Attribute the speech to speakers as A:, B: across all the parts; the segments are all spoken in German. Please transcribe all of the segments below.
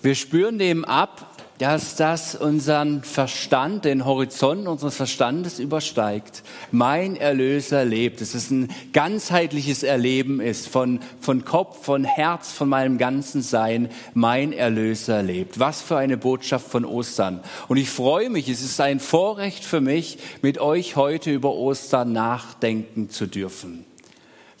A: Wir spüren dem ab, dass das unseren Verstand, den Horizont unseres Verstandes übersteigt. Mein Erlöser lebt. Dass es ein ganzheitliches Erleben ist von, von Kopf, von Herz, von meinem ganzen Sein. Mein Erlöser lebt. Was für eine Botschaft von Ostern. Und ich freue mich, es ist ein Vorrecht für mich, mit euch heute über Ostern nachdenken zu dürfen.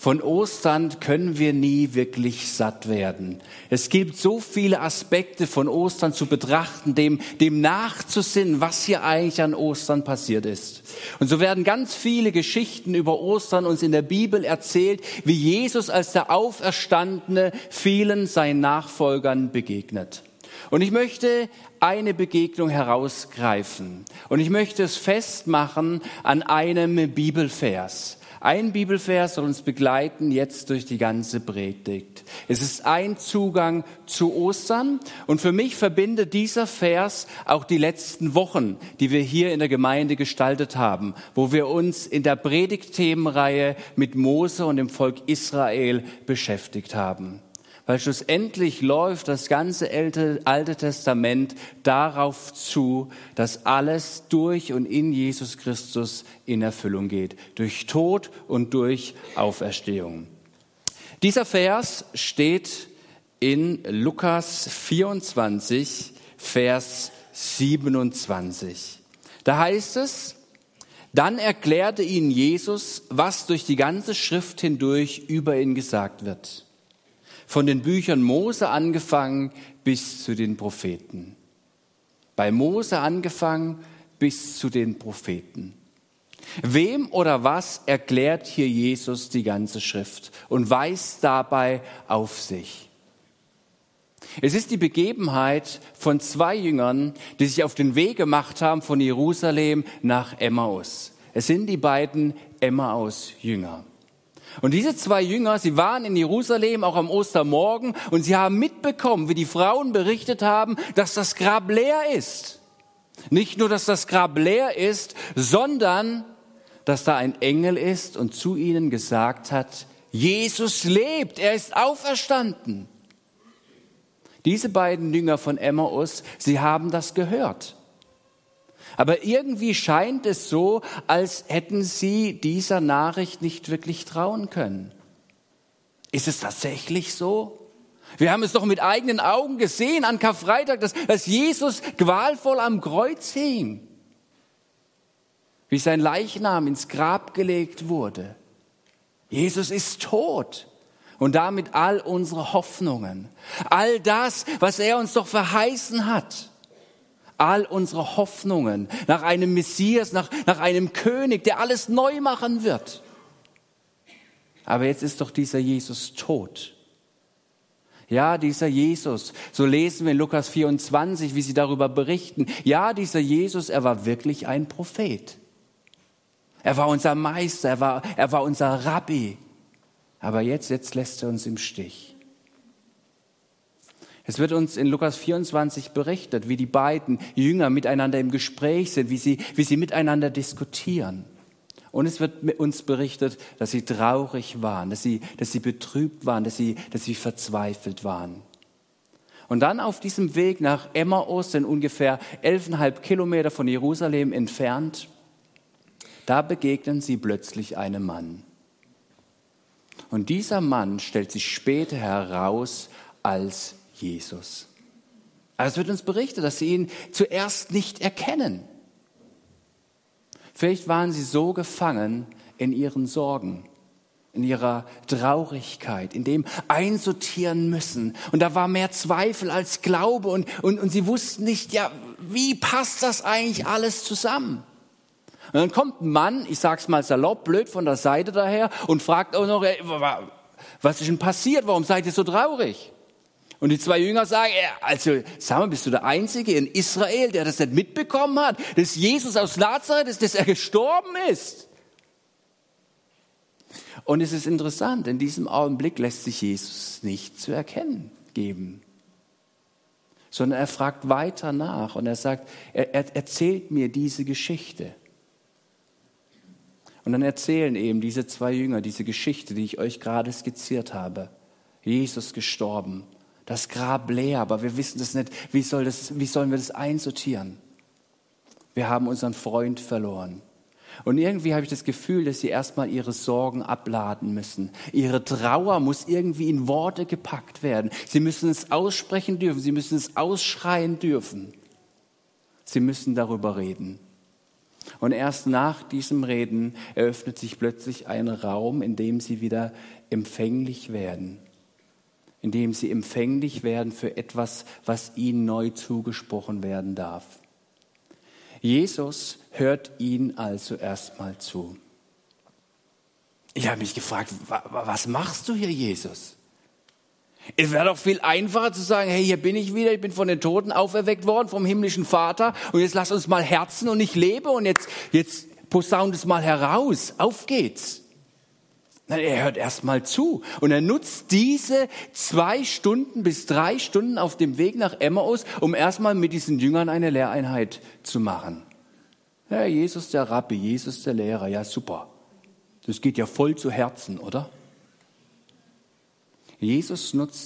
A: Von Ostern können wir nie wirklich satt werden. Es gibt so viele Aspekte von Ostern zu betrachten, dem, dem nachzusinnen, was hier eigentlich an Ostern passiert ist. Und so werden ganz viele Geschichten über Ostern uns in der Bibel erzählt, wie Jesus als der Auferstandene vielen seinen Nachfolgern begegnet. Und ich möchte eine Begegnung herausgreifen. Und ich möchte es festmachen an einem Bibelvers. Ein Bibelvers soll uns begleiten jetzt durch die ganze Predigt. Es ist ein Zugang zu Ostern und für mich verbindet dieser Vers auch die letzten Wochen, die wir hier in der Gemeinde gestaltet haben, wo wir uns in der Predigtthemenreihe mit Mose und dem Volk Israel beschäftigt haben weil schlussendlich läuft das ganze Alte Testament darauf zu, dass alles durch und in Jesus Christus in Erfüllung geht, durch Tod und durch Auferstehung. Dieser Vers steht in Lukas 24, Vers 27. Da heißt es, dann erklärte ihnen Jesus, was durch die ganze Schrift hindurch über ihn gesagt wird von den Büchern Mose angefangen bis zu den Propheten. Bei Mose angefangen bis zu den Propheten. Wem oder was erklärt hier Jesus die ganze Schrift und weist dabei auf sich? Es ist die Begebenheit von zwei Jüngern, die sich auf den Weg gemacht haben von Jerusalem nach Emmaus. Es sind die beiden Emmaus-Jünger. Und diese zwei Jünger, sie waren in Jerusalem auch am Ostermorgen und sie haben mitbekommen, wie die Frauen berichtet haben, dass das Grab leer ist. Nicht nur, dass das Grab leer ist, sondern dass da ein Engel ist und zu ihnen gesagt hat, Jesus lebt, er ist auferstanden. Diese beiden Jünger von Emmaus, sie haben das gehört. Aber irgendwie scheint es so, als hätten sie dieser Nachricht nicht wirklich trauen können. Ist es tatsächlich so? Wir haben es doch mit eigenen Augen gesehen an Karfreitag, dass, dass Jesus qualvoll am Kreuz hing, wie sein Leichnam ins Grab gelegt wurde. Jesus ist tot und damit all unsere Hoffnungen, all das, was er uns doch verheißen hat all unsere Hoffnungen nach einem Messias, nach, nach einem König, der alles neu machen wird. Aber jetzt ist doch dieser Jesus tot. Ja, dieser Jesus, so lesen wir in Lukas 24, wie sie darüber berichten. Ja, dieser Jesus, er war wirklich ein Prophet. Er war unser Meister, er war, er war unser Rabbi. Aber jetzt, jetzt lässt er uns im Stich. Es wird uns in Lukas 24 berichtet, wie die beiden Jünger miteinander im Gespräch sind, wie sie, wie sie miteinander diskutieren. Und es wird uns berichtet, dass sie traurig waren, dass sie, dass sie betrübt waren, dass sie, dass sie verzweifelt waren. Und dann auf diesem Weg nach Emmaus, denn ungefähr elfeinhalb Kilometer von Jerusalem entfernt, da begegnen sie plötzlich einem Mann. Und dieser Mann stellt sich später heraus als Jesus. Also es wird uns berichtet, dass sie ihn zuerst nicht erkennen. Vielleicht waren sie so gefangen in ihren Sorgen, in ihrer Traurigkeit, in dem einsortieren müssen. Und da war mehr Zweifel als Glaube und, und, und sie wussten nicht, ja, wie passt das eigentlich alles zusammen? Und dann kommt ein Mann, ich sag's mal salopp, blöd von der Seite daher und fragt auch noch, was ist denn passiert? Warum seid ihr so traurig? Und die zwei Jünger sagen, also sag mal, bist du der Einzige in Israel, der das nicht mitbekommen hat, dass Jesus aus Nazareth ist, dass er gestorben ist. Und es ist interessant, in diesem Augenblick lässt sich Jesus nicht zu erkennen geben, sondern er fragt weiter nach und er sagt, er, er erzählt mir diese Geschichte. Und dann erzählen eben diese zwei Jünger diese Geschichte, die ich euch gerade skizziert habe. Jesus gestorben, Das Grab leer, aber wir wissen das nicht. Wie, soll das, wie sollen wir das einsortieren? Wir haben unseren Freund verloren. Und irgendwie habe ich das Gefühl, dass sie erstmal ihre Sorgen abladen müssen. Ihre Trauer muss irgendwie in Worte gepackt werden. Sie müssen es aussprechen dürfen. Sie müssen es ausschreien dürfen. Sie müssen darüber reden. Und erst nach diesem Reden eröffnet sich plötzlich ein Raum, in dem sie wieder empfänglich werden. In dem sie empfänglich werden für etwas, was ihnen neu zugesprochen werden darf. Jesus hört ihnen also erstmal zu. Ich habe mich gefragt, was machst du hier, Jesus? Es wäre doch viel einfacher zu sagen, hey, hier bin ich wieder, ich bin von den Toten auferweckt worden vom himmlischen Vater und jetzt lass uns mal herzen und ich lebe und jetzt, jetzt posaunt es mal heraus, auf geht's. Nein, er hört erst mal zu und er nutzt diese zwei Stunden bis drei Stunden auf dem Weg nach Emmaus, um erstmal mit diesen Jüngern eine Lehreinheit zu machen. Ja, Jesus der Rabbi, Jesus der Lehrer, ja super. Das geht ja voll zu Herzen, oder? Jesus nutzt